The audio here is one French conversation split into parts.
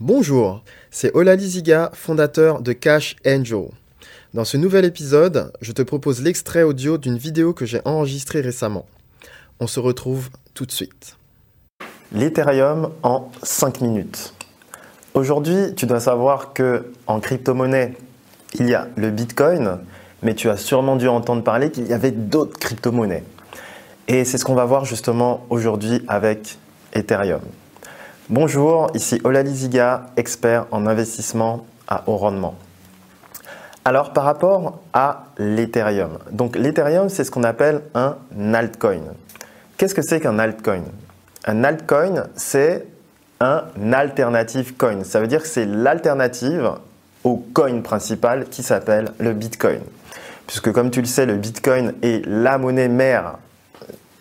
Bonjour, c'est Olali Ziga, fondateur de Cash Angel. Dans ce nouvel épisode, je te propose l'extrait audio d'une vidéo que j'ai enregistrée récemment. On se retrouve tout de suite. L'Ethereum en 5 minutes. Aujourd'hui, tu dois savoir que en crypto-monnaie, il y a le Bitcoin, mais tu as sûrement dû entendre parler qu'il y avait d'autres crypto-monnaies. Et c'est ce qu'on va voir justement aujourd'hui avec Ethereum. Bonjour, ici Olali Ziga, expert en investissement à haut rendement. Alors par rapport à l'Ethereum, donc l'Ethereum c'est ce qu'on appelle un altcoin. Qu'est-ce que c'est qu'un altcoin? Un altcoin c'est un alternative coin. Ça veut dire que c'est l'alternative au coin principal qui s'appelle le Bitcoin. Puisque comme tu le sais, le Bitcoin est la monnaie mère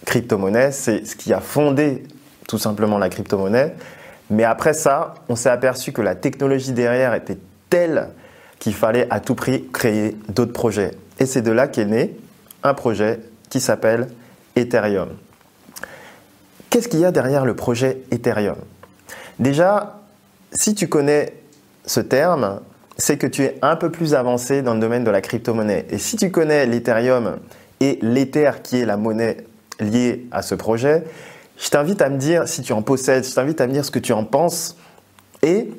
crypto-monnaie, c'est ce qui a fondé tout simplement la crypto-monnaie. Mais après ça, on s'est aperçu que la technologie derrière était telle qu'il fallait à tout prix créer d'autres projets. Et c'est de là qu'est né un projet qui s'appelle Ethereum. Qu'est-ce qu'il y a derrière le projet Ethereum? Déjà, si tu connais ce terme, c'est que tu es un peu plus avancé dans le domaine de la crypto-monnaie. Et si tu connais l'Ethereum et l'Ether qui est la monnaie liée à ce projet, je t'invite à me dire si tu en possèdes, je t'invite à me dire ce que tu en penses et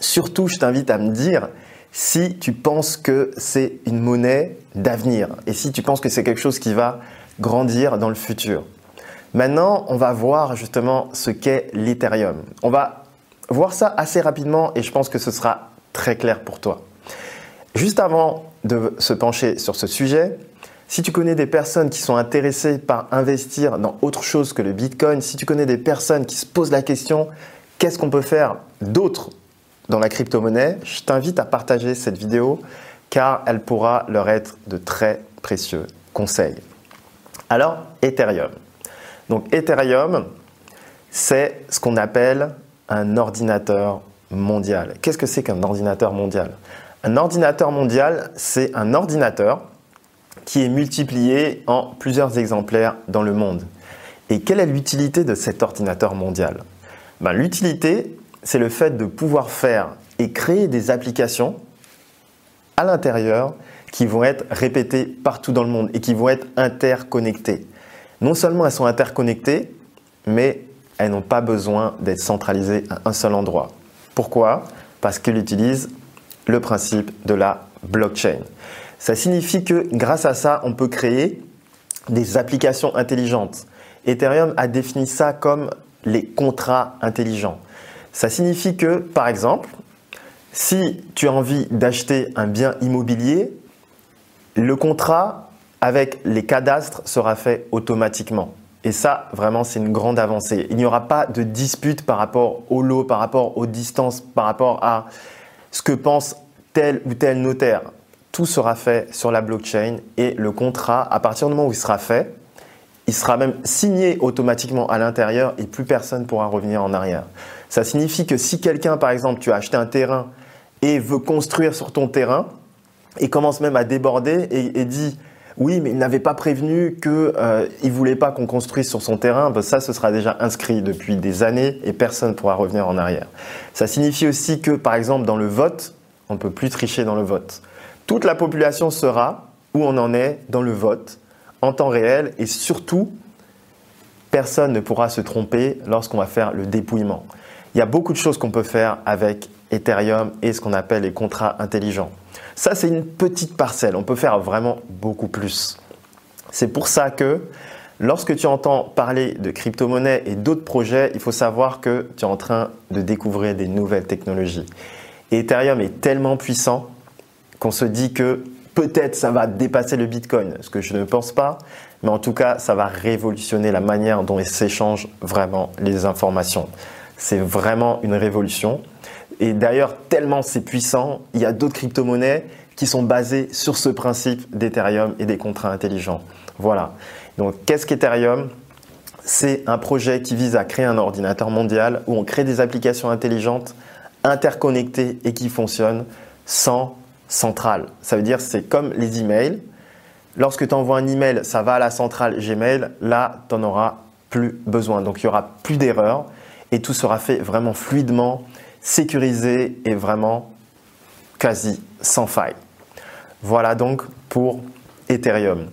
surtout je t'invite à me dire si tu penses que c'est une monnaie d'avenir et si tu penses que c'est quelque chose qui va grandir dans le futur. Maintenant, on va voir justement ce qu'est l'Ethereum. On va voir ça assez rapidement et je pense que ce sera très clair pour toi. Juste avant de se pencher sur ce sujet, si tu connais des personnes qui sont intéressées par investir dans autre chose que le Bitcoin, si tu connais des personnes qui se posent la question qu'est-ce qu'on peut faire d'autre dans la crypto-monnaie, je t'invite à partager cette vidéo car elle pourra leur être de très précieux conseils. Alors, Ethereum. Donc Ethereum, c'est ce qu'on appelle un ordinateur mondial. Qu'est-ce que c'est qu'un ordinateur mondial? Un ordinateur mondial, c'est un ordinateur qui est multiplié en plusieurs exemplaires dans le monde. Et quelle est l'utilité de cet ordinateur mondial? Ben, L'utilité, c'est le fait de pouvoir faire et créer des applications à l'intérieur qui vont être répétées partout dans le monde et qui vont être interconnectées. Non seulement elles sont interconnectées, mais elles n'ont pas besoin d'être centralisées à un seul endroit. Pourquoi? Parce qu'elle utilise le principe de la blockchain. Ça signifie que grâce à ça, on peut créer des applications intelligentes. Ethereum a défini ça comme les contrats intelligents. Ça signifie que, par exemple, si tu as envie d'acheter un bien immobilier, le contrat avec les cadastres sera fait automatiquement. Et ça, vraiment, c'est une grande avancée. Il n'y aura pas de dispute par rapport au lot, par rapport aux distances, par rapport à ce que pense tel ou tel notaire. Tout sera fait sur la blockchain et le contrat, à partir du moment où il sera fait, il sera même signé automatiquement à l'intérieur et plus personne pourra revenir en arrière. Ça signifie que si quelqu'un, par exemple, tu as acheté un terrain et veut construire sur ton terrain et commence même à déborder et, dit oui, mais il n'avait pas prévenu qu'il euh, ne voulait pas qu'on construise sur son terrain. Ben, ça, ce sera déjà inscrit depuis des années et personne ne pourra revenir en arrière. Ça signifie aussi que, par exemple, dans le vote, on ne peut plus tricher dans le vote. Toute la population sera où on en est dans le vote en temps réel et surtout, personne ne pourra se tromper lorsqu'on va faire le dépouillement. Il y a beaucoup de choses qu'on peut faire avec Ethereum et ce qu'on appelle les contrats intelligents. Ça, c'est une petite parcelle. On peut faire vraiment beaucoup plus. C'est pour ça que lorsque tu entends parler de crypto-monnaie et d'autres projets, il faut savoir que tu es en train de découvrir des nouvelles technologies. Et Ethereum est tellement puissant qu'on se dit que peut-être ça va dépasser le Bitcoin, ce que je ne pense pas, mais en tout cas, ça va révolutionner la manière dont s'échangent vraiment les informations. C'est vraiment une révolution. Et d'ailleurs, tellement c'est puissant, il y a d'autres crypto-monnaies qui sont basées sur ce principe d'Ethereum et des contrats intelligents. Voilà. Donc, qu'est-ce qu'Ethereum? C'est un projet qui vise à créer un ordinateur mondial où on crée des applications intelligentes, interconnectées et qui fonctionnent sans centrale. Ça veut dire c'est comme les emails. Lorsque tu envoies un email, ça va à la centrale Gmail. Là, tu n'en auras plus besoin. Donc, il y aura plus d'erreurs et tout sera fait vraiment fluidement sécurisé et vraiment quasi sans faille. Voilà donc pour Ethereum.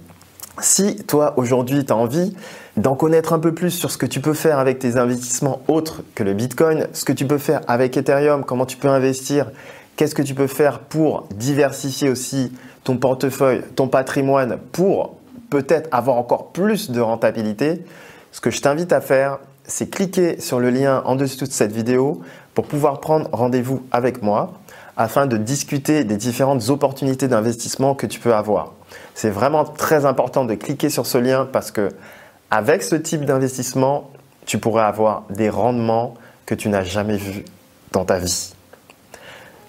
Si toi aujourd'hui tu as envie d'en connaître un peu plus sur ce que tu peux faire avec tes investissements autres que le Bitcoin, ce que tu peux faire avec Ethereum, comment tu peux investir, qu'est-ce que tu peux faire pour diversifier aussi ton portefeuille, ton patrimoine pour peut-être avoir encore plus de rentabilité, ce que je t'invite à faire, c'est cliquer sur le lien en dessous de cette vidéo pour pouvoir prendre rendez-vous avec moi afin de discuter des différentes opportunités d'investissement que tu peux avoir. C'est vraiment très important de cliquer sur ce lien parce que avec ce type d'investissement, tu pourrais avoir des rendements que tu n'as jamais vus dans ta vie.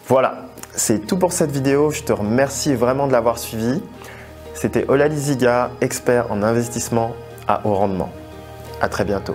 Voilà, c'est tout pour cette vidéo. Je te remercie vraiment de l'avoir suivi. C'était Ola Liziga, expert en investissement à haut rendement. À très bientôt.